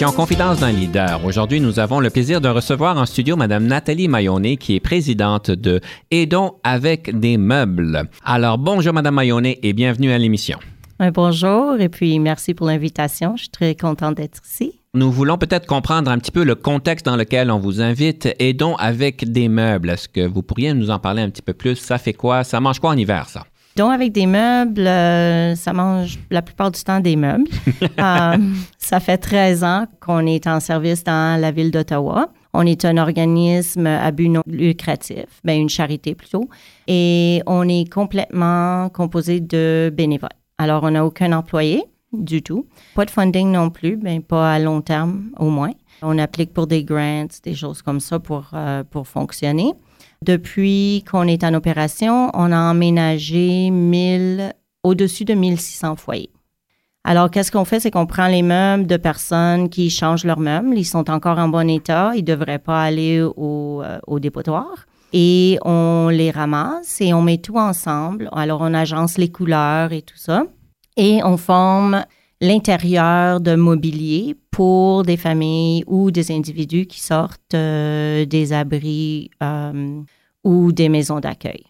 L'émission Confidence d'un leader. Aujourd'hui, nous avons le plaisir de recevoir en studio Madame Nathalie Mayonnet, qui est présidente de Aidons avec des meubles. Alors, bonjour Madame Mayonnet et bienvenue à l'émission. Un bonjour et puis merci pour l'invitation. Je suis très contente d'être ici. Nous voulons peut-être comprendre un petit peu le contexte dans lequel on vous invite. Aidons avec des meubles. Est-ce que vous pourriez nous en parler un petit peu plus? Ça fait quoi? Ça mange quoi en hiver, ça? Donc, avec des meubles, euh, ça mange la plupart du temps des meubles. Euh, ça fait 13 ans qu'on est en service dans la ville d'Ottawa. On est un organisme à but non lucratif, ben une charité plutôt, et on est complètement composé de bénévoles. Alors, on n'a aucun employé du tout. Pas de funding non plus, ben pas à long terme au moins. On applique pour des grants, des choses comme ça pour, euh, pour fonctionner. Depuis qu'on est en opération, on a emménagé 1000, au-dessus de 1600 foyers. Alors, qu'est-ce qu'on fait? C'est qu'on prend les meubles de personnes qui changent leurs meubles. Ils sont encore en bon état. Ils ne devraient pas aller au, euh, au dépotoir. Et on les ramasse et on met tout ensemble. Alors, on agence les couleurs et tout ça. Et on forme l'intérieur de mobilier pour des familles ou des individus qui sortent euh, des abris euh, ou des maisons d'accueil.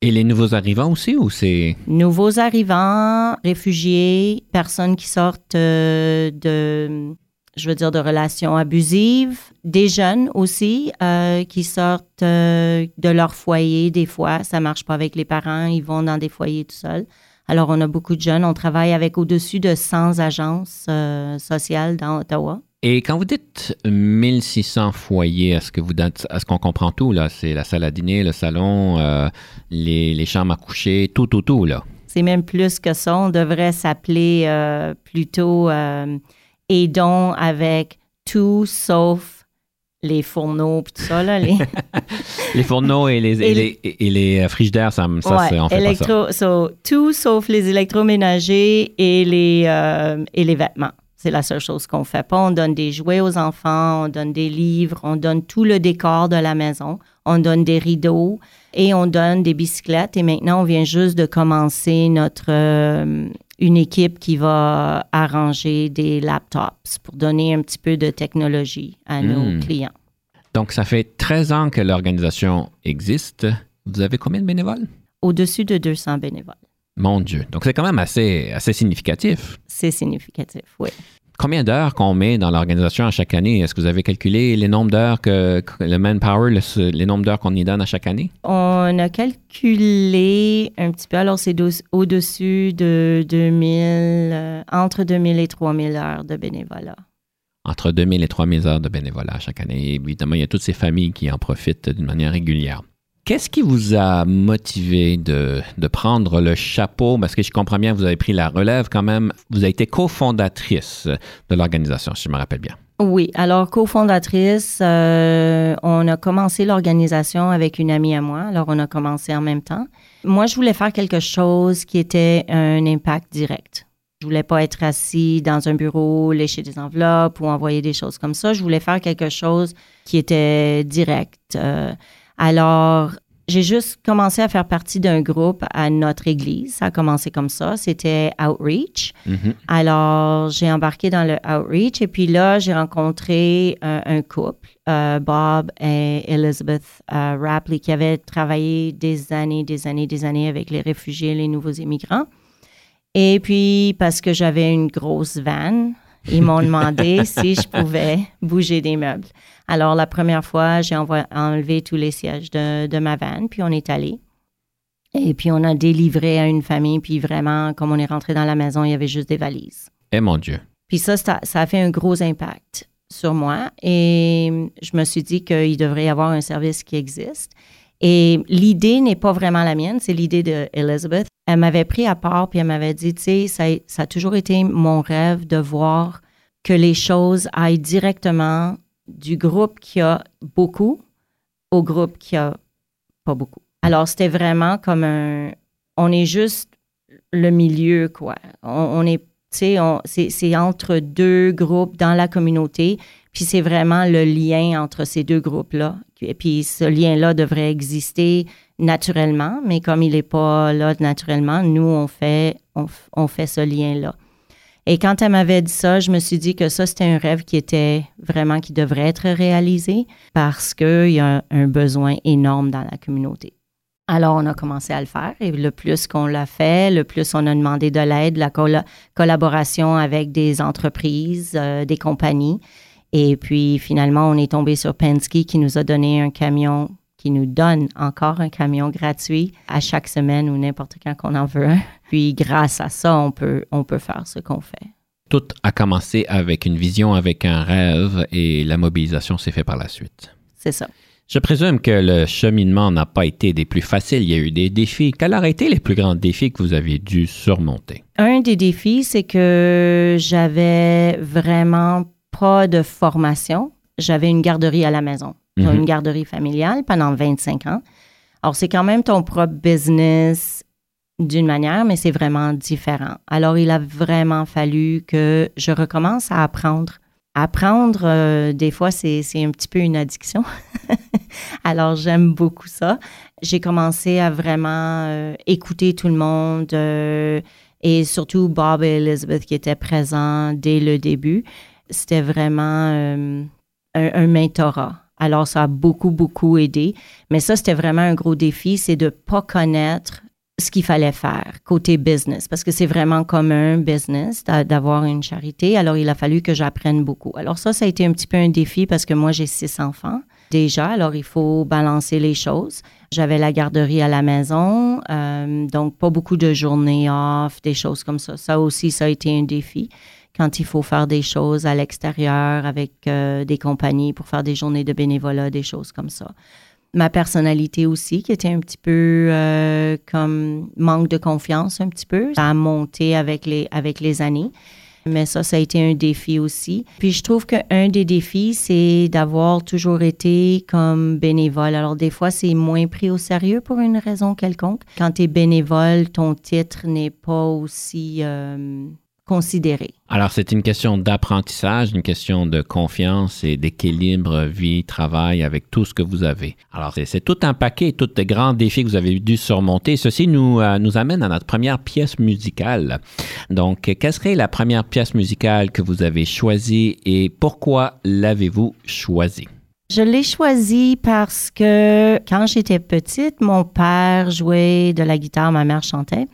Et les nouveaux arrivants aussi, ou c'est... Nouveaux arrivants, réfugiés, personnes qui sortent euh, de, je veux dire, de relations abusives, des jeunes aussi qui sortent de leur foyer des fois. Ça marche pas avec les parents, ils vont dans des foyers tout seuls. Alors, on a beaucoup de jeunes. On travaille avec au-dessus de 100 agences euh, sociales dans Ottawa. Et quand vous dites 1600 foyers, est-ce que vous est-ce qu'on comprend tout là? C'est la salle à dîner, le salon, euh, les, les, chambres à coucher, tout, tout, tout là. C'est même plus que ça. On devrait s'appeler euh, plutôt aidons avec tout sauf les fourneaux et tout ça là. Les, les fourneaux et les, et les, et les frigidaires, ça, ça ouais, c'est en fait électro, pas ça. So, tout sauf les électroménagers et les et les vêtements. C'est la seule chose qu'on fait pas. On donne des jouets aux enfants, on donne des livres, on donne tout le décor de la maison, on donne des rideaux et on donne des bicyclettes. Et maintenant, on vient juste de commencer notre euh, une équipe qui va arranger des laptops pour donner un petit peu de technologie à Hmm. nos clients. Donc, ça fait 13 ans que l'organisation existe. Vous avez combien de bénévoles? Au-dessus de 200 bénévoles. Mon Dieu. Donc, c'est quand même assez, assez significatif. C'est significatif, oui. Combien d'heures qu'on met dans l'organisation à chaque année? Est-ce que vous avez calculé les nombres d'heures que, que le manpower, le- les nombres d'heures qu'on y donne à chaque année? On a calculé un petit peu, alors c'est au- au-dessus de 2000, euh, entre 2000 et 3000 heures de bénévolat. Entre 2000 et 3000 heures de bénévolat chaque année. Et évidemment, il y a toutes ces familles qui en profitent d'une manière régulière. Qu'est-ce qui vous a motivé de, prendre le chapeau? Parce que je comprends bien, vous avez pris la relève quand même. Vous avez été cofondatrice de l'organisation, si je me rappelle bien. Oui, alors cofondatrice, euh, on a commencé l'organisation avec une amie à moi, alors on a commencé en même temps. Moi, je voulais faire quelque chose qui était un impact direct. Je voulais pas être assis dans un bureau, lécher des enveloppes ou envoyer des choses comme ça. Je voulais faire quelque chose qui était direct. Euh, alors, j'ai juste commencé à faire partie d'un groupe à notre église. Ça a commencé comme ça. C'était Outreach. Mhm. Alors, j'ai embarqué dans le Outreach et puis là, j'ai rencontré euh, un couple, euh, Bob et Elizabeth euh, Rapley, qui avaient travaillé des années, des années, des années avec les réfugiés les nouveaux immigrants. Et puis, parce que j'avais une grosse van, ils m'ont demandé si je pouvais bouger des meubles. Alors, la première fois, j'ai enlevé tous les sièges de, de ma van, puis on est allé. Et puis, on a délivré à une famille, puis vraiment, comme on est rentré dans la maison, il y avait juste des valises. Eh mon Dieu. Puis ça, ça, ça a fait un gros impact sur moi et je me suis dit qu'il devrait y avoir un service qui existe. Et l'idée n'est pas vraiment la mienne, c'est l'idée d'Elizabeth. Elle m'avait pris à part puis elle m'avait dit, tu sais, ça, a toujours été mon rêve de voir que les choses aillent directement du groupe qui a beaucoup au groupe qui a pas beaucoup. Alors, c'était vraiment comme un... On est juste le milieu, quoi. On, est, tu sais, c'est entre deux groupes dans la communauté, puis c'est vraiment le lien entre ces deux groupes-là. Et puis ce lien-là devrait exister naturellement, mais comme il n'est pas là naturellement, nous, on fait, on fait ce lien-là. Et quand elle m'avait dit ça, je me suis dit que ça, c'était un rêve qui était vraiment, qui devrait être réalisé parce qu'il y a un besoin énorme dans la communauté. Alors, on a commencé à le faire et le plus qu'on l'a fait, le plus on a demandé de l'aide, la collaboration avec des entreprises, euh, des compagnies. Et puis, finalement, on est tombé sur Penske qui nous a donné un camion qui nous donne encore un camion gratuit à chaque semaine ou n'importe quand qu'on en veut Puis grâce à ça, on peut, on peut faire ce qu'on fait. Tout a commencé avec une vision, avec un rêve et la mobilisation s'est faite par la suite. C'est ça. Je présume que le cheminement n'a pas été des plus faciles. Il y a eu des défis. Quels auraient été les plus grands défis que vous avez dû surmonter? Un des défis, c'est que j'avais vraiment pas de formation. J'avais une garderie à la maison. Mhm. une garderie familiale pendant 25 ans. Alors, c'est quand même ton propre business d'une manière, mais c'est vraiment différent. Alors, il a vraiment fallu que je recommence à apprendre. Apprendre, euh, des fois, c'est un petit peu une addiction. Alors, j'aime beaucoup ça. J'ai commencé à vraiment euh, écouter tout le monde euh, et surtout Bob et Elizabeth qui étaient présents dès le début. C'était vraiment un, un mentorat. Alors, ça a beaucoup, beaucoup aidé. Mais ça, c'était vraiment un gros défi, c'est de ne pas connaître ce qu'il fallait faire côté business, parce que c'est vraiment comme un business d'avoir une charité. Alors, il a fallu que j'apprenne beaucoup. Alors, ça, ça a été un petit peu un défi parce que moi, j'ai six enfants déjà. Alors, il faut balancer les choses. J'avais la garderie à la maison, euh, donc pas beaucoup de journées off, des choses comme ça. Ça aussi, ça a été un défi quand il faut faire des choses à l'extérieur avec euh, des compagnies pour faire des journées de bénévolat, des choses comme ça. Ma personnalité aussi, qui était un petit peu euh, comme manque de confiance un petit peu, ça a monté avec les, avec les années. Mais ça, ça a été un défi aussi. Puis je trouve qu'un des défis, c'est d'avoir toujours été comme bénévole. Alors des fois, c'est moins pris au sérieux pour une raison quelconque. Quand tu es bénévole, ton titre n'est pas aussi... Euh, considéré. Alors, c'est une question d'apprentissage, une question de confiance et d'équilibre vie-travail avec tout ce que vous avez. Alors, c'est tout un paquet, tous les grands défis que vous avez dû surmonter. Ceci nous, euh, nous amène à notre première pièce musicale. Donc, quelle serait la première pièce musicale que vous avez choisie et pourquoi l'avez-vous choisie? Je l'ai choisie parce que quand j'étais petite, mon père jouait de la guitare, ma mère chantait.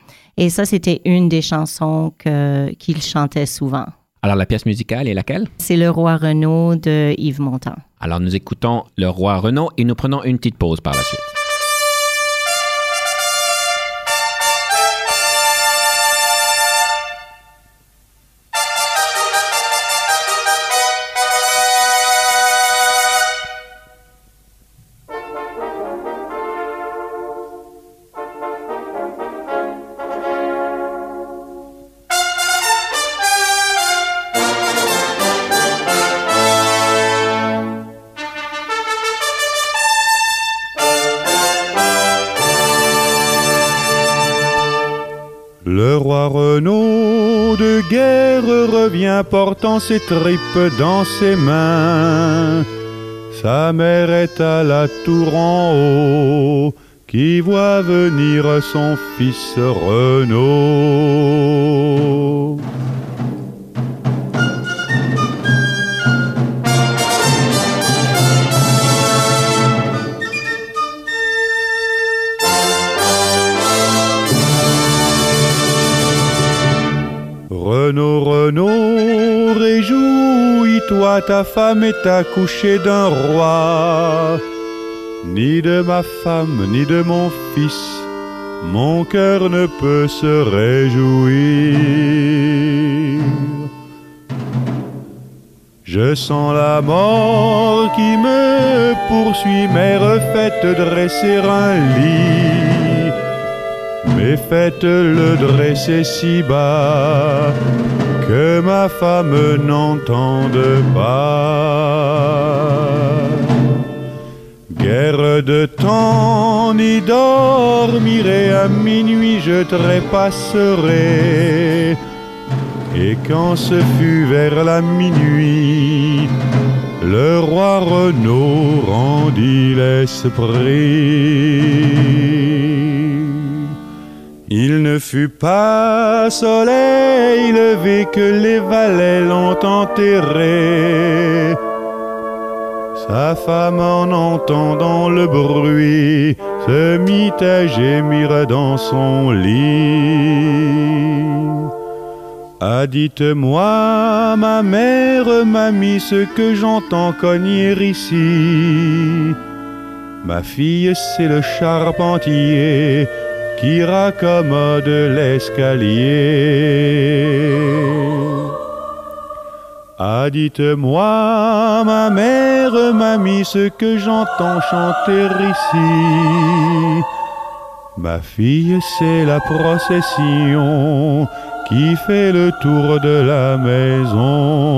Et ça, c'était une des chansons qu'il chantait souvent. Alors, la pièce musicale est laquelle? C'est Le Roi Renaud de Yves Montand. Alors, nous écoutons Le Roi Renaud et nous prenons une petite pause par la suite. Portant ses tripes dans ses mains. Sa mère est à la tour en haut, qui voit venir son fils Renaud. Renaud, Renaud, réjouis-toi, ta femme est accouchée d'un roi. Ni de ma femme, ni de mon fils, mon cœur ne peut se réjouir. Je sens la mort qui me poursuit, mère, faites dresser un lit, mais faites-le dresser si bas que ma femme n'entende pas. Guerre de temps, ni dormirai à minuit, je trépasserai et quand ce fut vers la minuit, le roi Renaud rendit l'esprit. Il ne fut pas soleil levé que les valets l'ont enterré. Sa femme en entendant le bruit se mit à gémir dans son lit. Ah, dites-moi, ma mère, mamie, ce que j'entends cogner ici. Ma fille, c'est le charpentier qui raccommode l'escalier. Ah, dites-moi, ma mère, mamie, ce que j'entends chanter ici. Ma fille, c'est la procession qui fait le tour de la maison.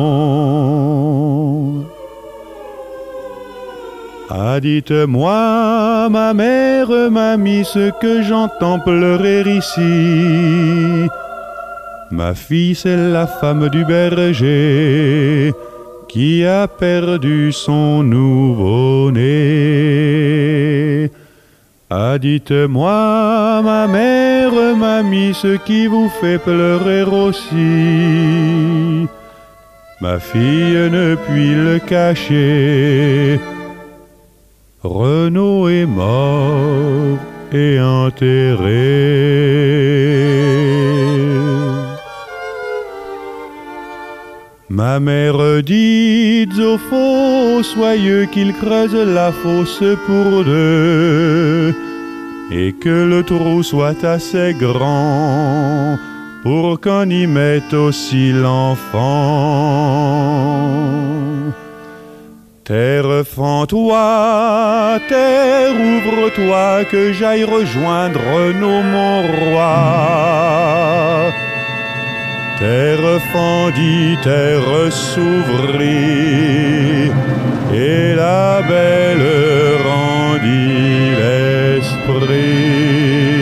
Ah, dites-moi, ma mère, mamie, ce que j'entends pleurer ici. Ma fille, c'est la femme du berger qui a perdu son nouveau-né. Ah, dites-moi, ma mère, mamie, ce qui vous fait pleurer aussi. Ma fille ne puis le cacher. Renaud est mort et enterré. Ma mère dit aux fossoyeux qu'ils creusent la fosse pour deux et que le trou soit assez grand pour qu'on y mette aussi l'enfant. Terre, fends-toi, terre, ouvre-toi, que j'aille rejoindre nos mon roi. Terre fendit, terre s'ouvrit, et la belle rendit l'esprit.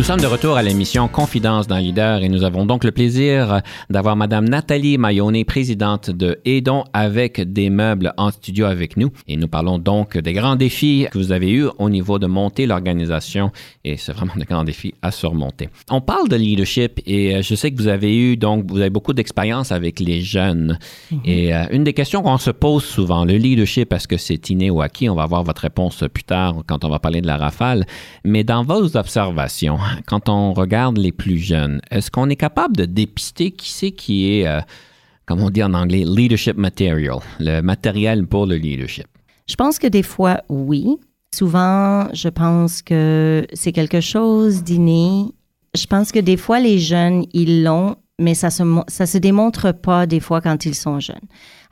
Nous sommes de retour à l'émission Confidence d'un leader et nous avons donc le plaisir d'avoir Madame Nathalie Mayonnet, présidente de Aidons avec des meubles en studio avec nous. Et nous parlons donc des grands défis que vous avez eus au niveau de monter l'organisation et c'est vraiment de grands défis à surmonter. On parle de leadership et je sais que vous avez eu donc, vous avez beaucoup d'expérience avec les jeunes. Et euh, une des questions qu'on se pose souvent, le leadership, est-ce que c'est inné ou acquis? On va avoir votre réponse plus tard quand on va parler de la rafale. Mais dans vos observations, quand on regarde les plus jeunes, est-ce qu'on est capable de dépister qui c'est qui est, euh, comme on dit en anglais, leadership material, le matériel pour le leadership? Je pense que des fois, oui. Souvent, je pense que c'est quelque chose d'inné. Je pense que des fois, les jeunes, ils l'ont, mais ça se, ça se démontre pas des fois quand ils sont jeunes.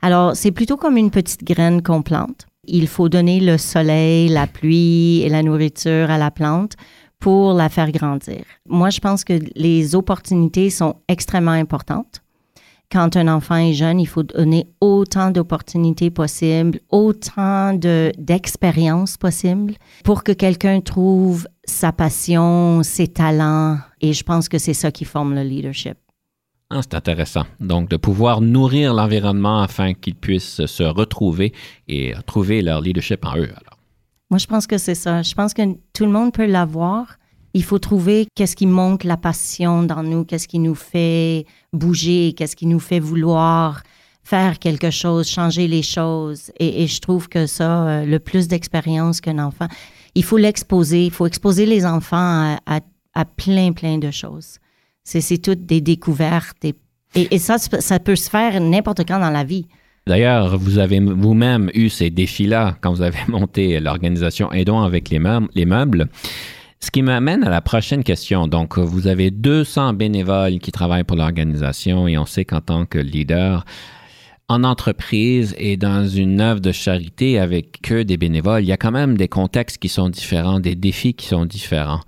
Alors, c'est plutôt comme une petite graine qu'on plante. Il faut donner le soleil, la pluie et la nourriture à la plante pour la faire grandir. Moi, je pense que les opportunités sont extrêmement importantes. Quand un enfant est jeune, il faut donner autant d'opportunités possibles, autant d'expériences possibles pour que quelqu'un trouve sa passion, ses talents. Et je pense que c'est ça qui forme le leadership. Ah, c'est intéressant. Donc, de pouvoir nourrir l'environnement afin qu'ils puissent se retrouver et trouver leur leadership en eux. Moi, je pense que c'est ça. Je pense que tout le monde peut l'avoir, Il faut trouver qu'est-ce qui monte la passion dans nous, qu'est-ce qui nous fait bouger, qu'est-ce qui nous fait vouloir faire quelque chose, changer les choses. Et, je trouve que ça, euh, le plus d'expérience qu'un enfant, il faut l'exposer, il faut exposer les enfants à, plein, plein de choses. C'est toutes des découvertes. Et, et, ça, ça peut se faire n'importe quand dans la vie. D'ailleurs, vous avez vous-même eu ces défis-là quand vous avez monté l'organisation Aidons avec les meubles. Ce qui m'amène à la prochaine question. Donc, vous avez 200 bénévoles qui travaillent pour l'organisation et on sait qu'en tant que leader, en entreprise et dans une œuvre de charité avec que des bénévoles, il y a quand même des contextes qui sont différents, des défis qui sont différents.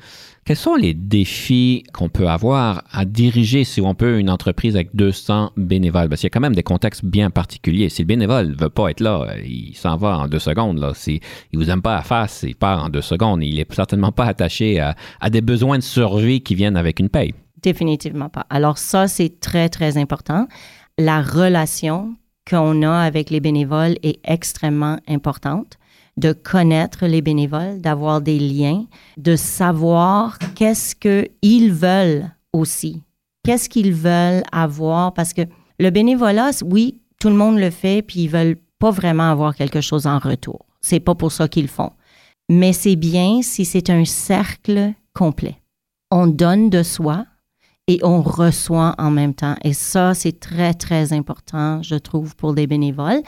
Quels sont les défis qu'on peut avoir à diriger, si on peut, une entreprise avec 200 bénévoles? Parce qu'il y a quand même des contextes bien particuliers. Si le bénévole ne veut pas être là, il s'en va en deux secondes. Là. il ne vous aime pas à face, il part en deux secondes. Il n'est certainement pas attaché à, à des besoins de survie qui viennent avec une paye. Définitivement pas. Alors ça, c'est très, très important. La relation qu'on a avec les bénévoles est extrêmement importante de connaître les bénévoles, d'avoir des liens, de savoir qu'est-ce qu'ils veulent aussi. Qu'est-ce qu'ils veulent avoir? Parce que le bénévolat, oui, tout le monde le fait puis ils veulent pas vraiment avoir quelque chose en retour. C'est pas pour ça qu'ils font. Mais c'est bien si c'est un cercle complet. On donne de soi, et on reçoit en même temps. Et ça, c'est très, très important, je trouve, pour les bénévoles.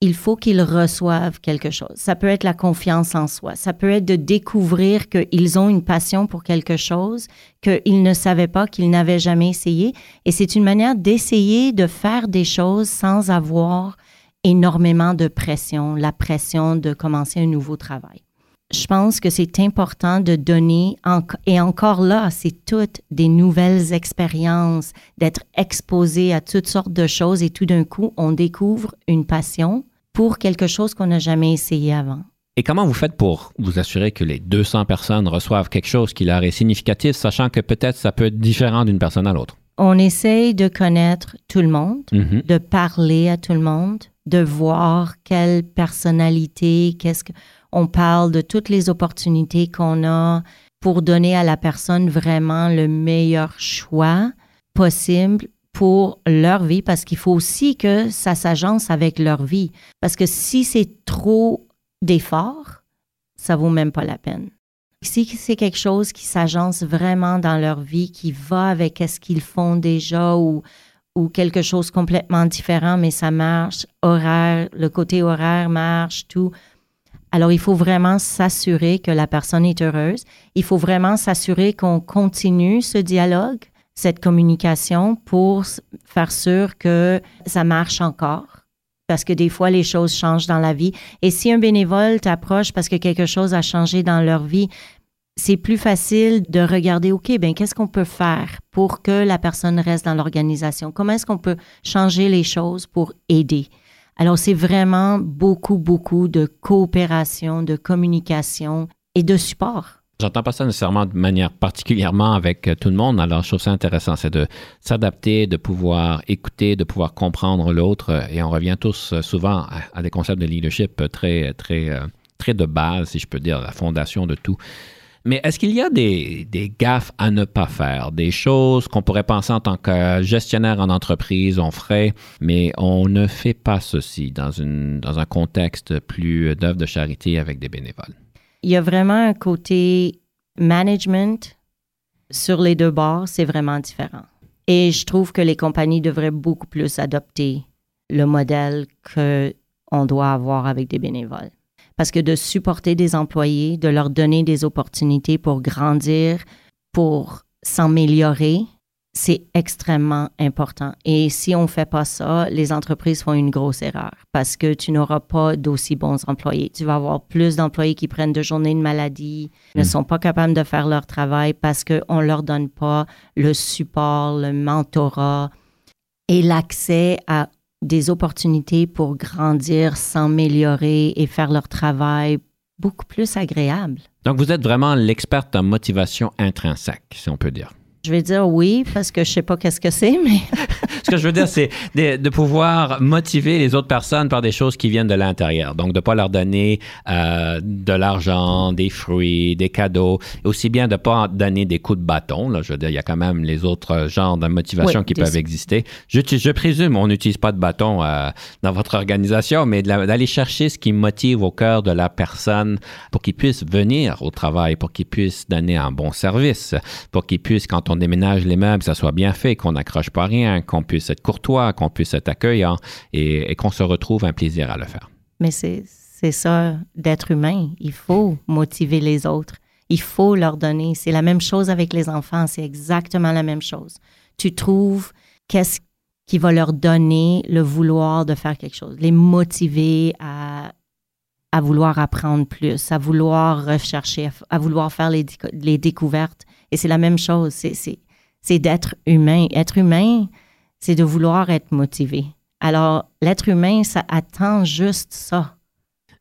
Il faut qu'ils reçoivent quelque chose. Ça peut être la confiance en soi. Ça peut être de découvrir qu'ils ont une passion pour quelque chose qu'ils ne savaient pas, qu'ils n'avaient jamais essayé. Et c'est une manière d'essayer de faire des choses sans avoir énormément de pression, la pression de commencer un nouveau travail je pense que c'est important de donner, et encore là, c'est toutes des nouvelles expériences, d'être exposé à toutes sortes de choses et tout d'un coup, on découvre une passion pour quelque chose qu'on n'a jamais essayé avant. Et comment vous faites pour vous assurer que les 200 personnes reçoivent quelque chose qui leur est significatif, sachant que peut-être ça peut être différent d'une personne à l'autre? On essaye de connaître tout le monde, mm-hmm. de parler à tout le monde, de voir quelle personnalité, qu'est-ce que on parle de toutes les opportunités qu'on a pour donner à la personne vraiment le meilleur choix possible pour leur vie, parce qu'il faut aussi que ça s'agence avec leur vie. Parce que si c'est trop d'efforts, ça vaut même pas la peine. Si c'est quelque chose qui s'agence vraiment dans leur vie, qui va avec ce qu'ils font déjà ou, quelque chose complètement différent, mais ça marche, horaire, le côté horaire marche, tout, alors, il faut vraiment s'assurer que la personne est heureuse. Il faut vraiment s'assurer qu'on continue ce dialogue, cette communication pour faire sûr que ça marche encore. Parce que des fois, les choses changent dans la vie. Et si un bénévole t'approche parce que quelque chose a changé dans leur vie, c'est plus facile de regarder, OK, ben qu'est-ce qu'on peut faire pour que la personne reste dans l'organisation? Comment est-ce qu'on peut changer les choses pour aider? Alors, c'est vraiment beaucoup, beaucoup de coopération, de communication et de support. J'entends pas ça nécessairement de manière particulièrement avec euh, tout le monde. Alors, je trouve ça intéressant, c'est de s'adapter, de pouvoir écouter, de pouvoir comprendre l'autre. Euh, et on revient tous euh, souvent à, des concepts de leadership très, très, très de base, si je peux dire, la fondation de tout. Mais est-ce qu'il y a des, gaffes à ne pas faire, des choses qu'on pourrait penser en tant que gestionnaire en entreprise, on ferait, mais on ne fait pas ceci dans, dans un contexte plus d'œuvre de charité avec des bénévoles? Il y a vraiment un côté management sur les deux bords, c'est vraiment différent. Et je trouve que les compagnies devraient beaucoup plus adopter le modèle qu'on doit avoir avec des bénévoles parce que de supporter des employés, de leur donner des opportunités pour grandir, pour s'améliorer, c'est extrêmement important. Et si on ne fait pas ça, les entreprises font une grosse erreur parce que tu n'auras pas d'aussi bons employés. Tu vas avoir plus d'employés qui prennent de journées de maladie, ne hmm. sont pas capables de faire leur travail parce qu'on ne leur donne pas le support, le mentorat et l'accès à des opportunités pour grandir, s'améliorer et faire leur travail beaucoup plus agréable. Donc, vous êtes vraiment l'experte en motivation intrinsèque, si on peut dire. Je vais dire oui parce que je sais pas qu'est-ce que c'est, mais Ce que je veux dire, c'est de, de pouvoir motiver les autres personnes par des choses qui viennent de l'intérieur. Donc, de ne pas leur donner euh, de l'argent, des fruits, des cadeaux. Et aussi bien de ne pas donner des coups de bâton. Là, je veux dire, il y a quand même les autres genres de motivation Oui, qui des- peuvent exister. Je, je présume, on n'utilise pas de bâton euh, dans votre organisation, mais d'aller chercher ce qui motive au cœur de la personne pour qu'il puisse venir au travail, pour qu'il puisse donner un bon service, pour qu'il puisse, quand on déménage les meubles, que ça soit bien fait, qu'on n'accroche pas rien, qu'on puisse être courtois, qu'on puisse être accueillant et, qu'on se retrouve un plaisir à le faire. Mais c'est ça d'être humain. Il faut motiver les autres. Il faut leur donner. C'est la même chose avec les enfants. C'est exactement la même chose. Tu trouves qu'est-ce qui va leur donner le vouloir de faire quelque chose, les motiver à, à vouloir apprendre plus, à vouloir rechercher, à, à vouloir faire les, les découvertes. Et c'est la même chose. C'est- d'être humain. Être humain, c'est de vouloir être motivé. Alors, l'être humain, ça attend juste ça.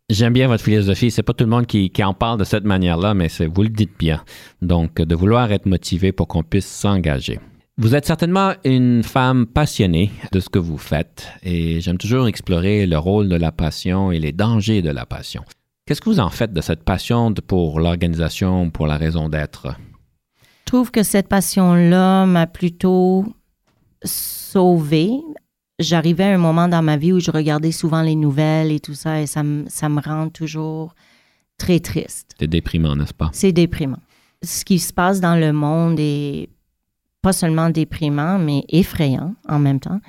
J'aime bien votre philosophie. C'est pas tout le monde qui, qui en parle de cette manière-là, mais vous le dites bien. Donc, de vouloir être motivé pour qu'on puisse s'engager. Vous êtes certainement une femme passionnée de ce que vous faites et j'aime toujours explorer le rôle de la passion et les dangers de la passion. Qu'est-ce que vous en faites de cette passion pour l'organisation, pour la raison d'être? Je trouve que cette passion-là m'a plutôt sauvée. J'arrivais à un moment dans ma vie où je regardais souvent les nouvelles et tout ça, et ça, me- ça me rend toujours très triste. C'est déprimant, n'est-ce pas? C'est déprimant. Ce qui se passe dans le monde est pas seulement déprimant, mais effrayant en même temps.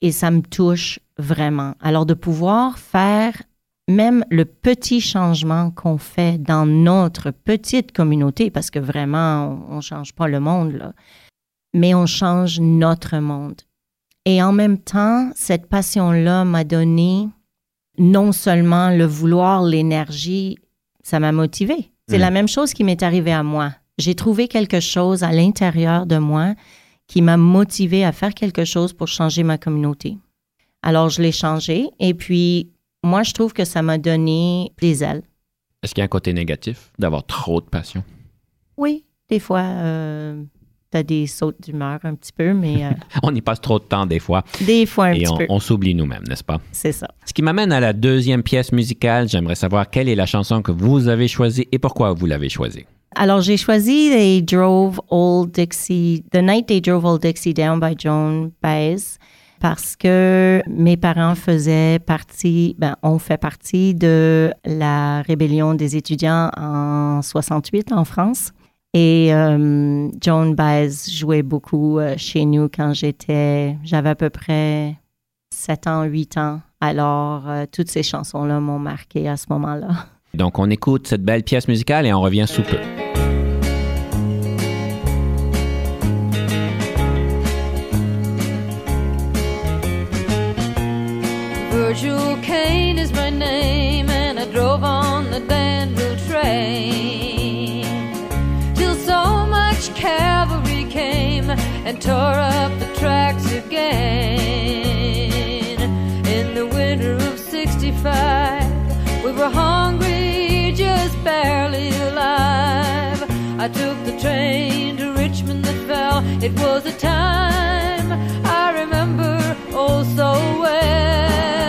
Et ça me touche vraiment. Alors de pouvoir faire même le petit changement qu'on fait dans notre petite communauté, parce que vraiment, on ne change pas le monde, là, mais on change notre monde. Et en même temps, cette passion-là m'a donné non seulement le vouloir, l'énergie, ça m'a motivé. C'est Mm. la même chose qui m'est arrivé à moi. J'ai trouvé quelque chose à l'intérieur de moi qui m'a motivé à faire quelque chose pour changer ma communauté. Alors, je l'ai changé et puis, moi, je trouve que ça m'a donné des ailes. Est-ce qu'il y a un côté négatif d'avoir trop de passion? Oui, des fois, euh, t'as des sautes d'humeur un petit peu, mais euh, On y passe trop de temps des fois des fois un et petit on, peu. on s'oublie nous-mêmes, n'est-ce pas? C'est ça. Ce qui m'amène à la deuxième pièce musicale. J'aimerais savoir quelle est la chanson que vous avez choisie et pourquoi vous l'avez choisie. Alors, j'ai choisi They Drove Old Dixie, The Night They Drove Old Dixie Down by Joan Baez parce que mes parents faisaient partie, ben, ont fait partie de la rébellion des étudiants en 68 en France. Et euh, Joan Baez jouait beaucoup euh, chez nous quand j'étais, j'avais à peu près 7 ans, 8 ans. Alors, euh, toutes ces chansons-là m'ont marqué à ce moment-là. Donc, on écoute cette belle pièce musicale et on revient sous peu. And tore up the tracks again. In the winter of '65, we were hungry, just barely alive. I took the train to Richmond that fell. It was a time I remember oh so well.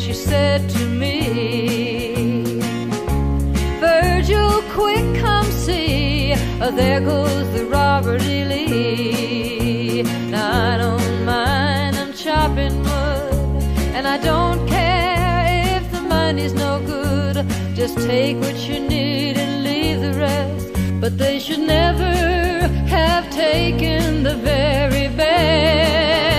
She said to me, Virgil, quick, come see. Oh, there goes the Robert E. Lee. Now I don't mind, I'm chopping wood. And I don't care if the money's no good. Just take what you need and leave the rest. But they should never have taken the very best.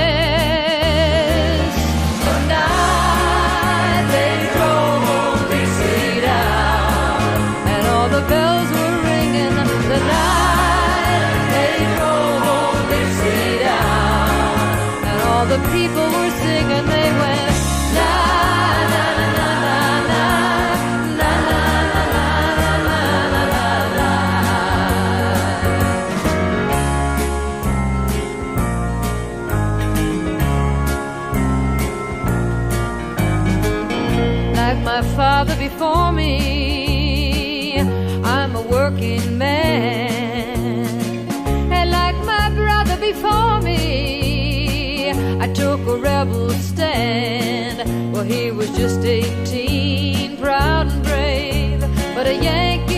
He was just 18, proud and brave, but a Yankee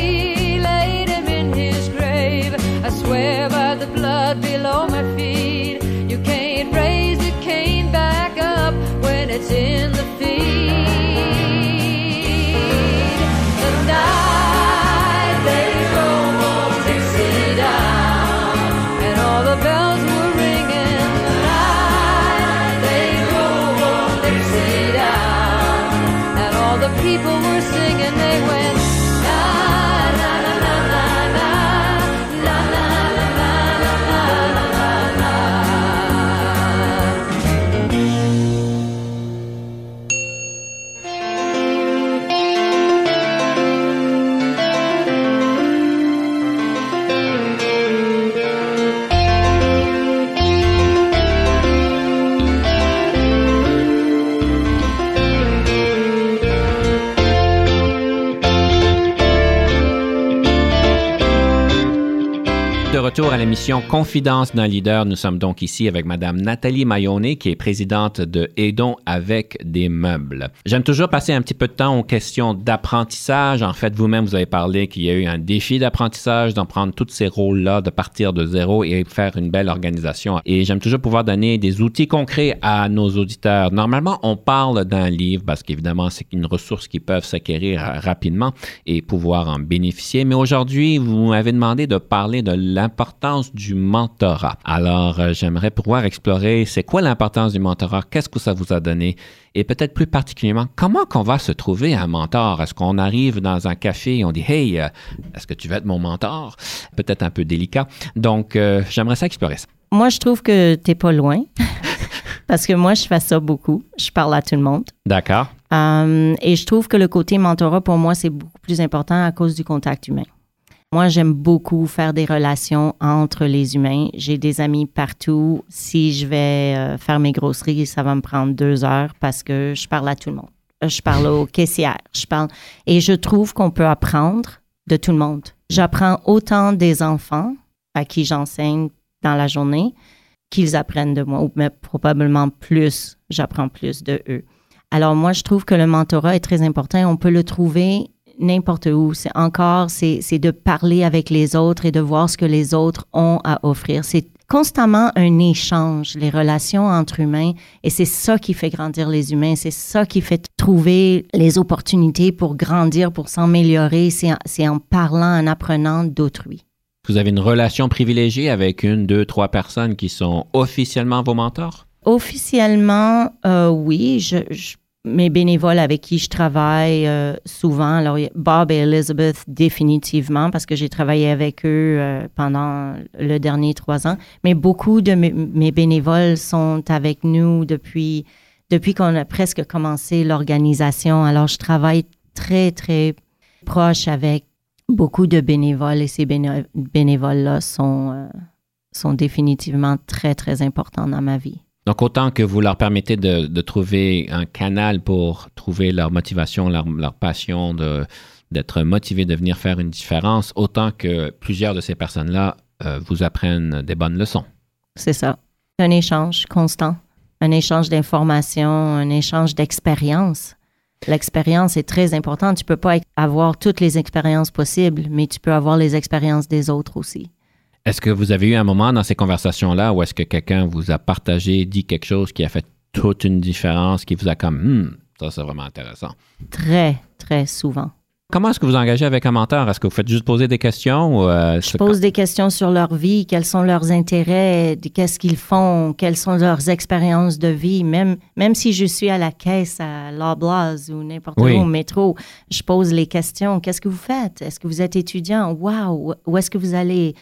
singing. L'émission Confidence d'un leader, nous sommes donc ici avec Madame Nathalie Mayonnet, qui est présidente de Aidons avec des meubles. J'aime toujours passer un petit peu de temps aux questions d'apprentissage. En fait, vous-même, vous avez parlé qu'il y a eu un défi d'apprentissage, d'en prendre tous ces rôles-là, de partir de zéro et faire une belle organisation. Et j'aime toujours pouvoir donner des outils concrets à nos auditeurs. Normalement, on parle d'un livre parce qu'évidemment, c'est une ressource qui peuvent s'acquérir rapidement et pouvoir en bénéficier. Mais aujourd'hui, vous m'avez demandé de parler de l'importance du mentorat. Alors, euh, j'aimerais pouvoir explorer c'est quoi l'importance du mentorat, qu'est-ce que ça vous a donné et peut-être plus particulièrement, comment qu'on va se trouver un mentor? Est-ce qu'on arrive dans un café et on dit, hey, euh, est-ce que tu veux être mon mentor? Peut-être un peu délicat. Donc, euh, j'aimerais ça explorer ça. Moi, je trouve que t'es pas loin. Parce que moi, je fais ça beaucoup. Je parle à tout le monde. D'accord. Euh, et je trouve que le côté mentorat, pour moi, c'est beaucoup plus important à cause du contact humain. Moi, j'aime beaucoup faire des relations entre les humains. J'ai des amis partout. Si je vais euh, faire mes grosseries, ça va me prendre deux heures parce que je parle à tout le monde. Euh, Je parle aux caissières. Je parle. Et je trouve qu'on peut apprendre de tout le monde. J'apprends autant des enfants à qui j'enseigne dans la journée qu'ils apprennent de moi, ou mais probablement plus, j'apprends plus de eux. Alors moi, je trouve que le mentorat est très important. On peut le trouver n'importe où. C'est encore, c'est de parler avec les autres et de voir ce que les autres ont à offrir. C'est constamment un échange, les relations entre humains, et c'est ça qui fait grandir les humains. C'est ça qui fait trouver les opportunités pour grandir, pour s'améliorer. C'est en- c'est en parlant, en apprenant d'autrui. Vous avez une relation privilégiée avec une, deux, trois personnes qui sont officiellement vos mentors? Officiellement, euh, oui. Je, je- mes bénévoles avec qui je travaille euh, souvent, alors Bob et Elizabeth définitivement parce que j'ai travaillé avec eux euh, pendant le dernier trois ans. Mais beaucoup de mes, bénévoles sont avec nous depuis depuis qu'on a presque commencé l'organisation. Alors je travaille très très proche avec beaucoup de bénévoles et ces béné- bénévoles-là sont euh, sont définitivement très très importants dans ma vie. Donc, autant que vous leur permettez de, trouver un canal pour trouver leur motivation, leur, passion, d'être motivés de venir faire une différence, autant que plusieurs de ces personnes-là euh, vous apprennent des bonnes leçons. C'est ça. Un échange constant, un échange d'informations, un échange d'expériences. L'expérience est très importante. Tu peux pas avoir toutes les expériences possibles, mais tu peux avoir les expériences des autres aussi. Est-ce que vous avez eu un moment dans ces conversations-là où est-ce que quelqu'un vous a partagé, dit quelque chose qui a fait toute une différence, qui vous a comme, Hmm, ça c'est vraiment intéressant? Très, très souvent. Comment est-ce que vous engagez avec un mentor? Est-ce que vous faites juste poser des questions? Ou, euh, Je pose des questions sur leur vie, quels sont leurs intérêts, qu'est-ce qu'ils font, quelles sont leurs expériences de vie. Même, même si je suis à la caisse à Loblaws ou n'importe Oui. où au métro, je pose les questions. Qu'est-ce que vous faites? Est-ce que vous êtes étudiant? Wow! Où est-ce que vous allez?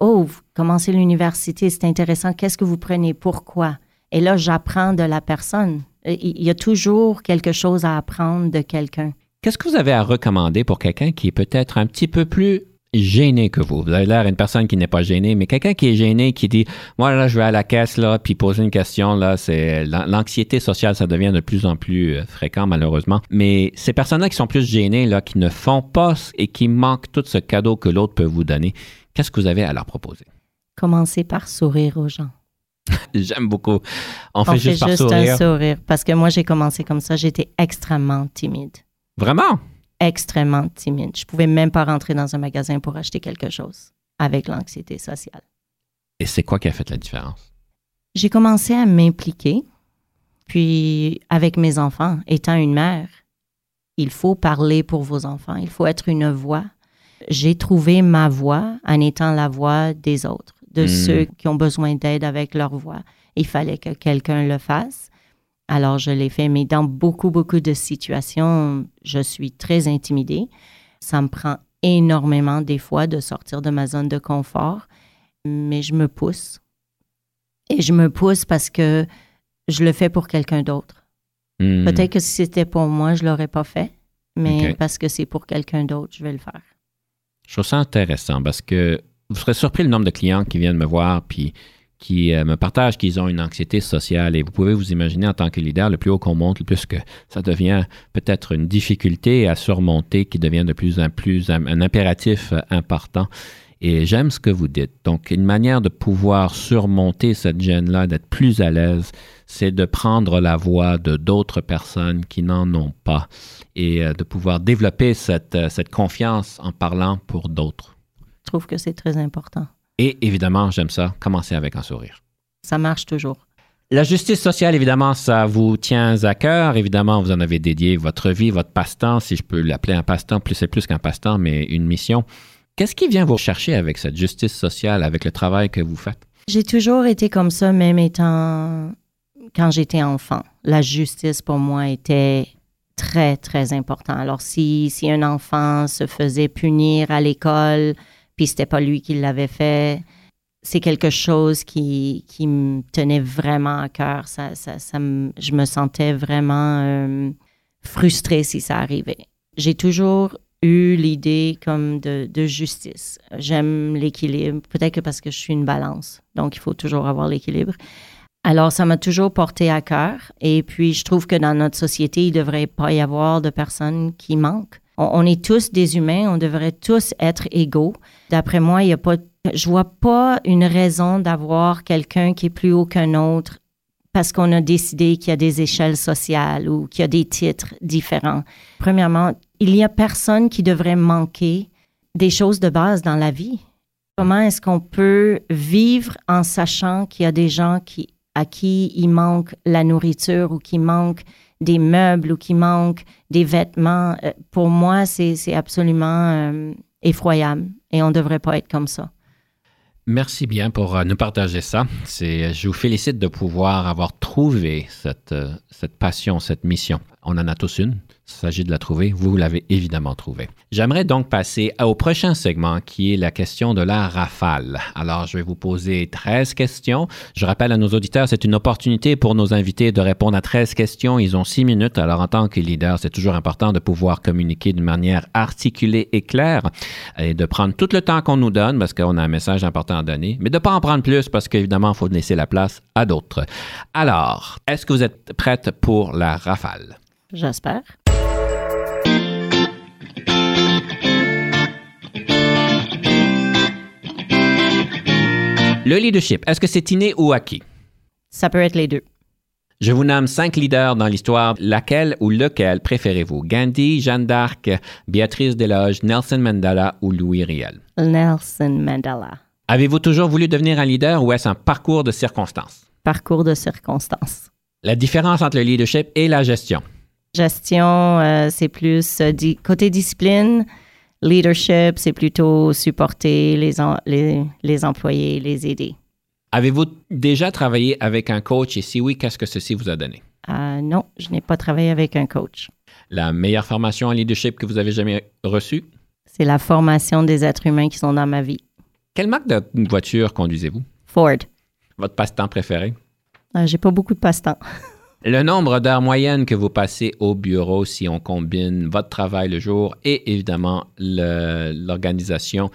Oh, commencez l'université, c'est intéressant. Qu'est-ce que vous prenez? Pourquoi? Et là, j'apprends de la personne. Il y a toujours quelque chose à apprendre de quelqu'un. Qu'est-ce que vous avez à recommander pour quelqu'un qui est peut-être un petit peu plus gêné que vous. Vous avez l'air d'une personne qui n'est pas gênée, mais quelqu'un qui est gêné, qui dit, moi là, je vais à la caisse là, puis poser une question là, c'est l'anxiété sociale, ça devient de plus en plus euh, fréquent malheureusement. Mais ces personnes-là qui sont plus gênées là, qui ne font pas et qui manquent tout ce cadeau que l'autre peut vous donner, qu'est-ce que vous avez à leur proposer? Commencez par sourire aux gens. J'aime beaucoup. On, On fait, juste, par sourire. un sourire parce que moi j'ai commencé comme ça, j'étais extrêmement timide Vraiment? Extrêmement timide. Je pouvais même pas rentrer dans un magasin pour acheter quelque chose avec l'anxiété sociale. Et c'est quoi qui a fait la différence? J'ai commencé à m'impliquer. Puis, avec mes enfants, étant une mère, il faut parler pour vos enfants. Il faut être une voix. J'ai trouvé ma voix en étant la voix des autres, de Mm. ceux qui ont besoin d'aide avec leur voix. Il fallait que quelqu'un le fasse. Alors, je l'ai fait, mais dans beaucoup, beaucoup de situations, je suis très intimidée. Ça me prend énormément des fois de sortir de ma zone de confort, mais je me pousse. Et je me pousse parce que je le fais pour quelqu'un d'autre. Hmm. Peut-être que si c'était pour moi, je l'aurais pas fait, mais parce que c'est pour quelqu'un d'autre, je vais le faire. Je trouve ça intéressant parce que vous serez surpris le nombre de clients qui viennent me voir puis qui euh, me partagent qu'ils ont une anxiété sociale et vous pouvez vous imaginer en tant que leader, le plus haut qu'on monte, le plus que ça devient peut-être une difficulté à surmonter qui devient de plus en plus un, impératif euh, important. Et j'aime ce que vous dites. Donc, une manière de pouvoir surmonter cette gêne-là, d'être plus à l'aise, c'est de prendre la voix de d'autres personnes qui n'en ont pas et euh, de pouvoir développer cette, cette confiance en parlant pour d'autres. Je trouve que c'est très important. Et évidemment, j'aime ça, commencer avec un sourire. Ça marche toujours. La justice sociale, évidemment, ça vous tient à cœur. Évidemment, vous en avez dédié votre vie, votre passe-temps, si je peux l'appeler un passe-temps, plus c'est plus qu'un passe-temps, mais une mission. Qu'est-ce qui vient vous chercher avec cette justice sociale, avec le travail que vous faites? J'ai toujours été comme ça, même étant quand j'étais enfant. La justice pour moi était très, très important. Alors, si, si un enfant se faisait punir à l'école, puis c'était pas lui qui l'avait fait, c'est quelque chose qui, qui me tenait vraiment à cœur. Ça, ça, ça me- je me sentais vraiment euh, frustrée si ça arrivait. J'ai toujours eu l'idée comme de, de justice. J'aime l'équilibre, peut-être que parce que je suis une balance, donc il faut toujours avoir l'équilibre. Alors, ça m'a toujours porté à cœur. Et puis, je trouve que dans notre société, il ne devrait pas y avoir de personnes qui manquent. On, est tous des humains, on devrait tous être égaux. D'après moi, il y a pas, je vois pas une raison d'avoir quelqu'un qui est plus haut qu'un autre parce qu'on a décidé qu'il y a des échelles sociales ou qu'il y a des titres différents. Premièrement, il y a personne qui devrait manquer des choses de base dans la vie. Comment est-ce qu'on peut vivre en sachant qu'il y a des gens qui, à qui il manque la nourriture ou qui manque des meubles ou qui manque des vêtements? Euh, Pour moi, c'est absolument euh, effroyable et on ne devrait pas être comme ça. Merci bien pour euh, nous partager ça. Je vous félicite de pouvoir avoir trouvé cette, cette passion, cette mission. On en a tous une. Il s'agit de la trouver. Vous l'avez évidemment trouvée. J'aimerais donc passer au prochain segment qui est la question de la rafale. Alors, je vais vous poser 13 questions. Je rappelle à nos auditeurs, c'est une opportunité pour nos invités de répondre à 13 questions. Ils ont 6 minutes. Alors, en tant que leader, c'est toujours important de pouvoir communiquer d'une manière articulée et claire et de prendre tout le temps qu'on nous donne parce qu'on a un message important à donner, mais de ne pas en prendre plus parce qu'évidemment, il faut laisser la place à d'autres. Alors, est-ce que vous êtes prête pour la rafale? J'espère. Le leadership, est-ce que c'est inné ou acquis? Ça peut être les deux. Je vous nomme cinq leaders dans l'histoire. Laquelle ou lequel préférez-vous? Gandhi, Jeanne d'Arc, Béatrice Desloges, Nelson Mandela ou Louis Riel? Nelson Mandela. Avez-vous toujours voulu devenir un leader ou est-ce un parcours de circonstances? Parcours de circonstances. La différence entre le leadership et la gestion. Gestion, euh, c'est plus euh, di- côté discipline. Leadership, c'est plutôt supporter les, les, les employés, les aider. Avez-vous déjà travaillé avec un coach et si oui, qu'est-ce que ceci vous a donné? Euh, non, je n'ai pas travaillé avec un coach. La meilleure formation en leadership que vous avez jamais reçue? C'est la formation des êtres humains qui sont dans ma vie. Quelle marque de voiture conduisez-vous? Ford, Votre passe-temps préféré? Euh, J'ai pas beaucoup de passe-temps. Le nombre d'heures moyennes que vous passez au bureau, si on combine votre travail le jour et évidemment l'organisation,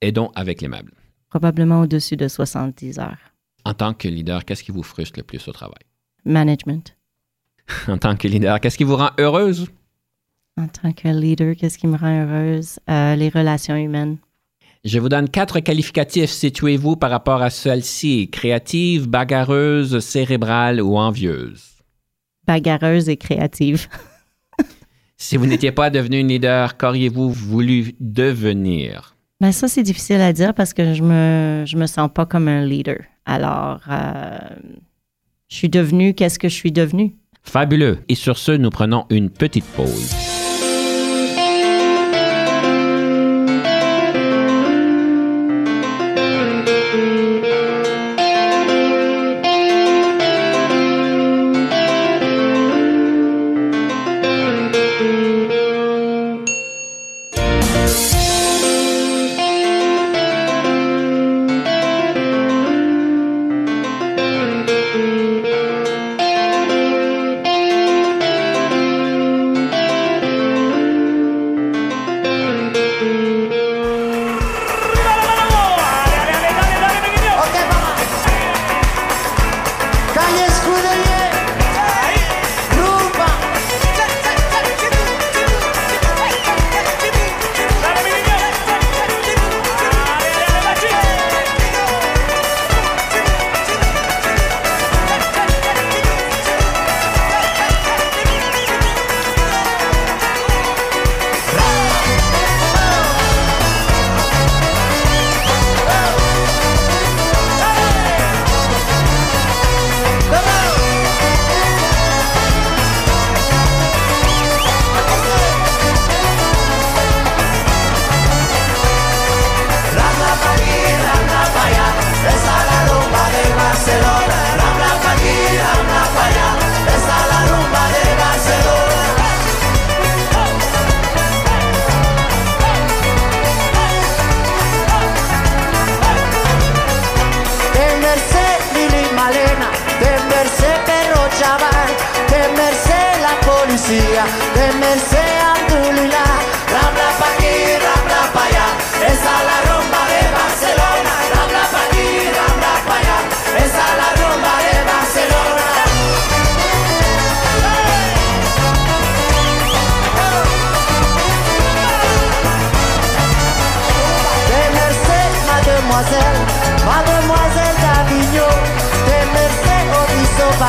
et donc avec les meubles. Probablement au-dessus de 70 heures. En tant que leader, qu'est-ce qui vous frustre le plus au travail? Management. En tant que leader, qu'est-ce qui vous rend heureuse? En tant que leader, qu'est-ce qui me rend heureuse? Euh, les relations humaines. Je vous donne quatre qualificatifs. Situez-vous par rapport à celle-ci. Créative, bagarreuse, cérébrale ou envieuse. Bagarreuse et créative. Si vous n'étiez pas devenu une leader, qu'auriez-vous voulu devenir? Ben ça, c'est difficile à dire parce que je me, je me sens pas comme un leader. Alors, euh, je suis devenue, qu'est-ce que je suis devenue? Fabuleux. Et sur ce, nous prenons une petite pause.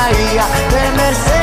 María de Mercedes.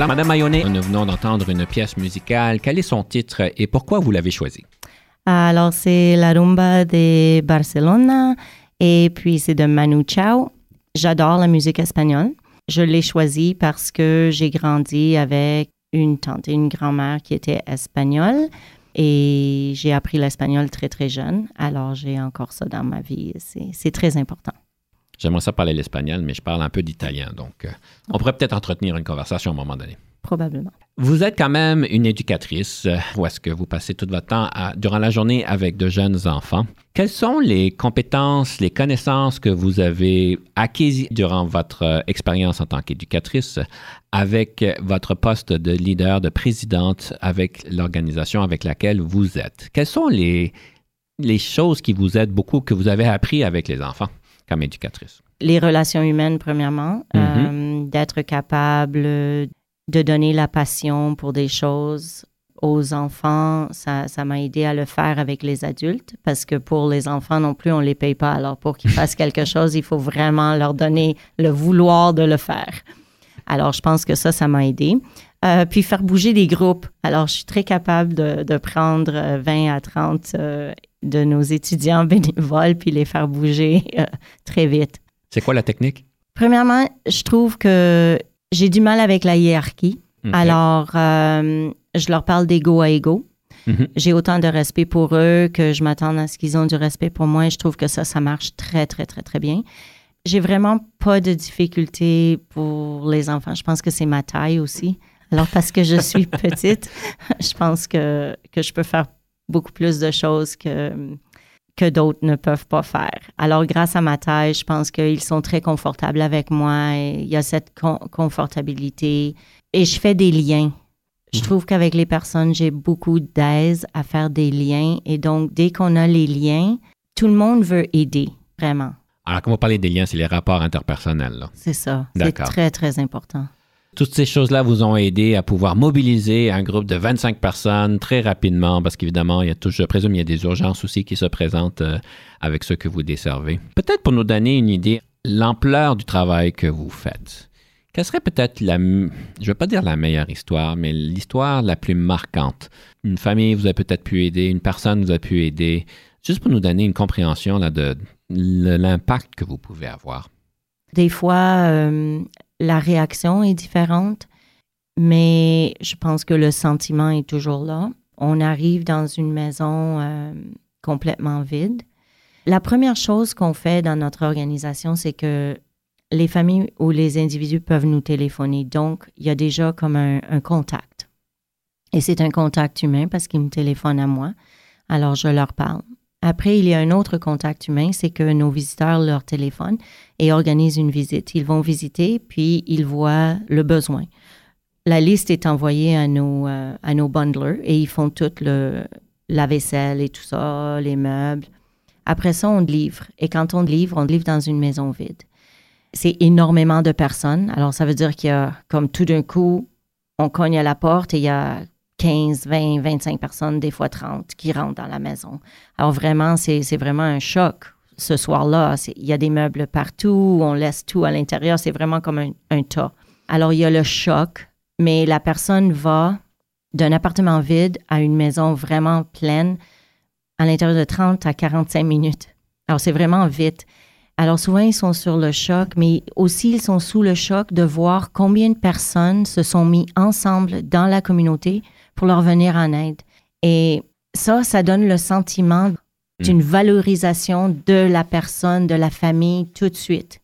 Alors, Madame Mayonnet, nous venons d'entendre une pièce musicale. Quel est son titre et pourquoi vous l'avez choisi? Alors, c'est la rumba de Barcelona Et puis, c'est de Manu Chao. J'adore la musique espagnole. Je l'ai choisi parce que j'ai grandi avec une tante et une grand-mère qui étaient espagnoles. Et j'ai appris l'espagnol très, très jeune. Alors, j'ai encore ça dans ma vie. C'est c'est très important. J'aimerais ça parler l'espagnol, mais je parle un peu d'italien. Donc, euh, on pourrait peut-être entretenir une conversation à un moment donné. Probablement. Vous êtes quand même une éducatrice, euh, où est-ce que vous passez tout votre temps à- durant la journée avec de jeunes enfants. Quelles sont les compétences, les connaissances que vous avez acquises durant votre euh, expérience en tant qu'éducatrice avec votre poste de leader, de présidente avec l'organisation avec laquelle vous êtes? Quelles sont les, les choses qui vous aident beaucoup, que vous avez appris avec les enfants? Comme éducatrice? les relations humaines, premièrement, Mhm. euh, d'être capable de donner la passion pour des choses aux enfants, ça ça m'a aidé à le faire avec les adultes parce que pour les enfants non plus, on les paye pas. Alors pour qu'ils fassent quelque chose, il faut vraiment leur donner le vouloir de le faire. Alors je pense que ça, ça m'a aidé. Euh, puis faire bouger des groupes. Alors je suis très capable de, de prendre euh, 20 à 30 euh, de nos étudiants bénévoles puis les faire bouger euh, très vite. C'est quoi la technique? Premièrement, je trouve que j'ai du mal avec la hiérarchie. Alors, euh, je leur parle d'ego à ego. Mhm. J'ai autant de respect pour eux que je m'attends à ce qu'ils ont du respect pour moi et je trouve que ça, ça marche très, très, très, très bien. J'ai vraiment pas de difficulté pour les enfants. Je pense que c'est ma taille aussi. Alors, parce que je suis petite, je pense que, que je peux faire beaucoup plus de choses que, que d'autres ne peuvent pas faire. Alors, grâce à ma taille, je pense qu'ils sont très confortables avec moi. Et il y a cette con- confortabilité et je fais des liens. Je trouve qu'avec les personnes, j'ai beaucoup d'aise à faire des liens. Et donc, dès qu'on a les liens, tout le monde veut aider, vraiment. Alors, quand vous parlez des liens, c'est les rapports interpersonnels. C'est ça. C'est très, très important. Toutes ces choses-là vous ont aidé à pouvoir mobiliser un groupe de 25 personnes très rapidement, parce qu'évidemment, il y a toujours, je présume, il y a des urgences aussi qui se présentent euh, avec ceux que vous desservez. Peut-être pour nous donner une idée, l'ampleur du travail que vous faites. Quelle serait peut-être la, je ne vais pas dire la meilleure histoire, mais l'histoire la plus marquante? Une famille vous a peut-être pu aider, une personne vous a pu aider, juste pour nous donner une compréhension de l'impact que vous pouvez avoir. Des fois, euh, la réaction est différente, mais je pense que le sentiment est toujours là. On arrive dans une maison euh, complètement vide. La première chose qu'on fait dans notre organisation, c'est que les familles ou les individus peuvent nous téléphoner. Donc, il y a déjà comme un, un contact. Et c'est un contact humain parce qu'ils me téléphonent à moi. Alors, je leur parle. Après, il y a un autre contact humain, c'est que nos visiteurs leur téléphonent et organisent une visite. Ils vont visiter, puis ils voient le besoin. La liste est envoyée à nos, euh, à nos bundlers et ils font toute la vaisselle et tout ça, les meubles. Après ça, on livre. Et quand on livre, on livre dans une maison vide. C'est énormément de personnes. Alors, ça veut dire qu'il y a, comme tout d'un coup, on cogne à la porte et il y a 15, 20, 25 personnes, des fois 30, qui rentrent dans la maison. Alors, vraiment, c'est vraiment un choc ce soir-là. Il y a des meubles partout, on laisse tout à l'intérieur. C'est vraiment comme un, un tas. Alors, il y a le choc, mais la personne va d'un appartement vide à une maison vraiment pleine à l'intérieur de 30 à 45 minutes. Alors, c'est vraiment vite. Alors, souvent, ils sont sur le choc, mais aussi, ils sont sous le choc de voir combien de personnes se sont mis ensemble dans la communauté pour leur venir en aide. Et ça, ça donne le sentiment d'une valorisation de la personne, de la famille tout de suite.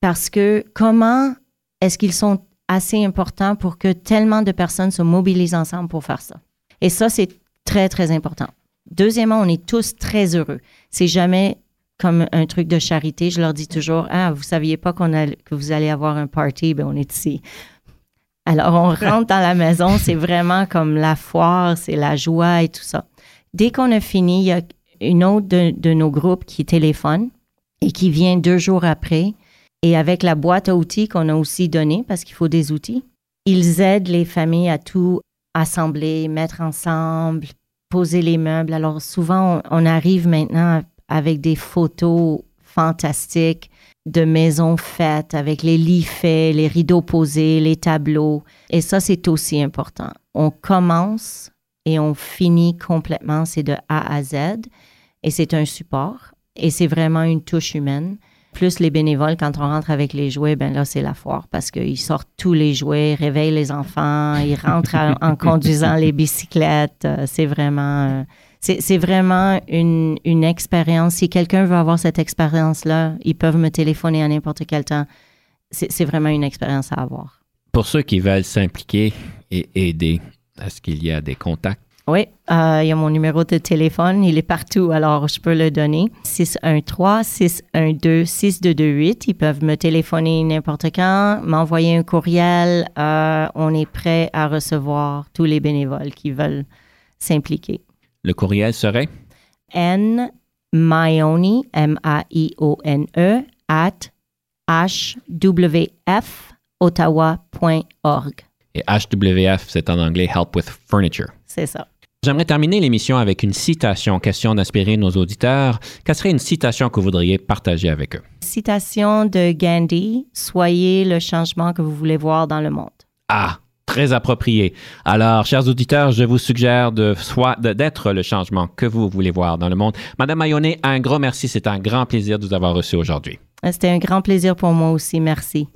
Parce que comment est-ce qu'ils sont assez importants pour que tellement de personnes se mobilisent ensemble pour faire ça? Et ça, c'est très, très important. Deuxièmement, on est tous très heureux. C'est jamais comme un truc de charité. Je leur dis toujours, ah, vous saviez pas qu'on a- que vous allez avoir un party, ben on est ici. Alors, on rentre dans la maison, c'est vraiment comme la foire, c'est la joie et tout ça. Dès qu'on a fini, il y a une autre de, de nos groupes qui téléphone et qui vient deux jours après. Et avec la boîte à outils qu'on a aussi donnée, parce qu'il faut des outils, ils aident les familles à tout assembler, mettre ensemble, poser les meubles. Alors souvent, on, on arrive maintenant avec des photos fantastiques de maisons faites, avec les lits faits, les rideaux posés, les tableaux. Et ça, c'est aussi important. On commence et on finit complètement, c'est de A à Z. Et c'est un support. Et c'est vraiment une touche humaine. Plus les bénévoles, quand on rentre avec les jouets, ben là, c'est la foire parce qu'ils sortent tous les jouets, réveillent les enfants, ils rentrent en, en conduisant les bicyclettes. Euh, C'est vraiment, euh, c'est vraiment une, une expérience. Si quelqu'un veut avoir cette expérience-là, ils peuvent me téléphoner à n'importe quel temps. C'est c'est vraiment une expérience à avoir. Pour ceux qui veulent s'impliquer et aider, est-ce qu'il y a des contacts? Oui, euh, il y a mon numéro de téléphone. Il est partout, alors je peux le donner. 613-612-6228. Ils peuvent me téléphoner n'importe quand, m'envoyer un courriel. Euh, on est prêt à recevoir tous les bénévoles qui veulent s'impliquer. Le courriel serait? N. Maione, M-A-I-O-N-E, at hwfottawa.org. Et HWF, c'est en anglais Help with Furniture. C'est ça. J'aimerais terminer l'émission avec une citation, question d'inspirer nos auditeurs. Quelle serait une citation que vous voudriez partager avec eux? Citation de Gandhi Soyez le changement que vous voulez voir dans le monde. Ah, très approprié. Alors, chers auditeurs, je vous suggère de d'être le changement que vous voulez voir dans le monde. Madame Mayonnet, un gros merci. C'est un grand plaisir de vous avoir reçu aujourd'hui. C'était un grand plaisir pour moi aussi. Merci.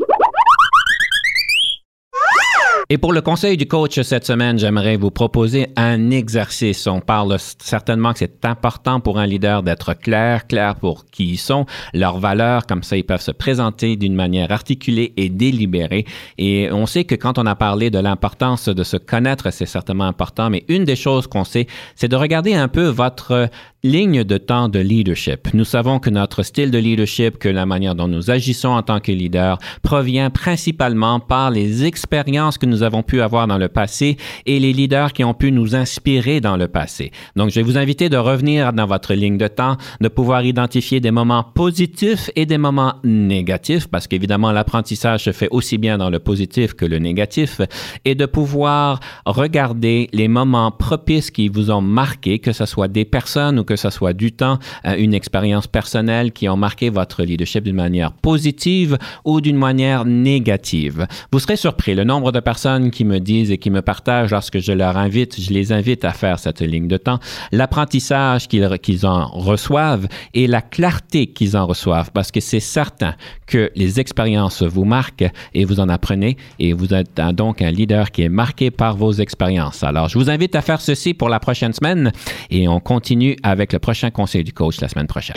Et pour le conseil du coach cette semaine, j'aimerais vous proposer un exercice. On parle certainement que c'est important pour un leader d'être clair, clair pour qui ils sont, leurs valeurs, comme ça ils peuvent se présenter d'une manière articulée et délibérée. Et on sait que quand on a parlé de l'importance de se connaître, c'est certainement important, mais une des choses qu'on sait, c'est de regarder un peu votre ligne de temps de leadership. Nous savons que notre style de leadership, que la manière dont nous agissons en tant que leader provient principalement par les expériences que nous avons pu avoir dans le passé et les leaders qui ont pu nous inspirer dans le passé. Donc, je vais vous inviter de revenir dans votre ligne de temps, de pouvoir identifier des moments positifs et des moments négatifs, parce qu'évidemment, l'apprentissage se fait aussi bien dans le positif que le négatif, et de pouvoir regarder les moments propices qui vous ont marqué, que ce soit des personnes ou que ce soit du temps, euh, une expérience personnelle qui ont marqué votre leadership d'une manière positive ou d'une manière négative. Vous serez surpris, le nombre de personnes qui me disent et qui me partagent lorsque je leur invite, je les invite à faire cette ligne de temps, l'apprentissage qu'ils qu'ils en reçoivent et la clarté qu'ils en reçoivent, parce que c'est certain que les expériences vous marquent et vous en apprenez et vous êtes donc un leader qui est marqué par vos expériences. Alors, je vous invite à faire ceci pour la prochaine semaine et on continue avec le prochain conseil du coach la semaine prochaine.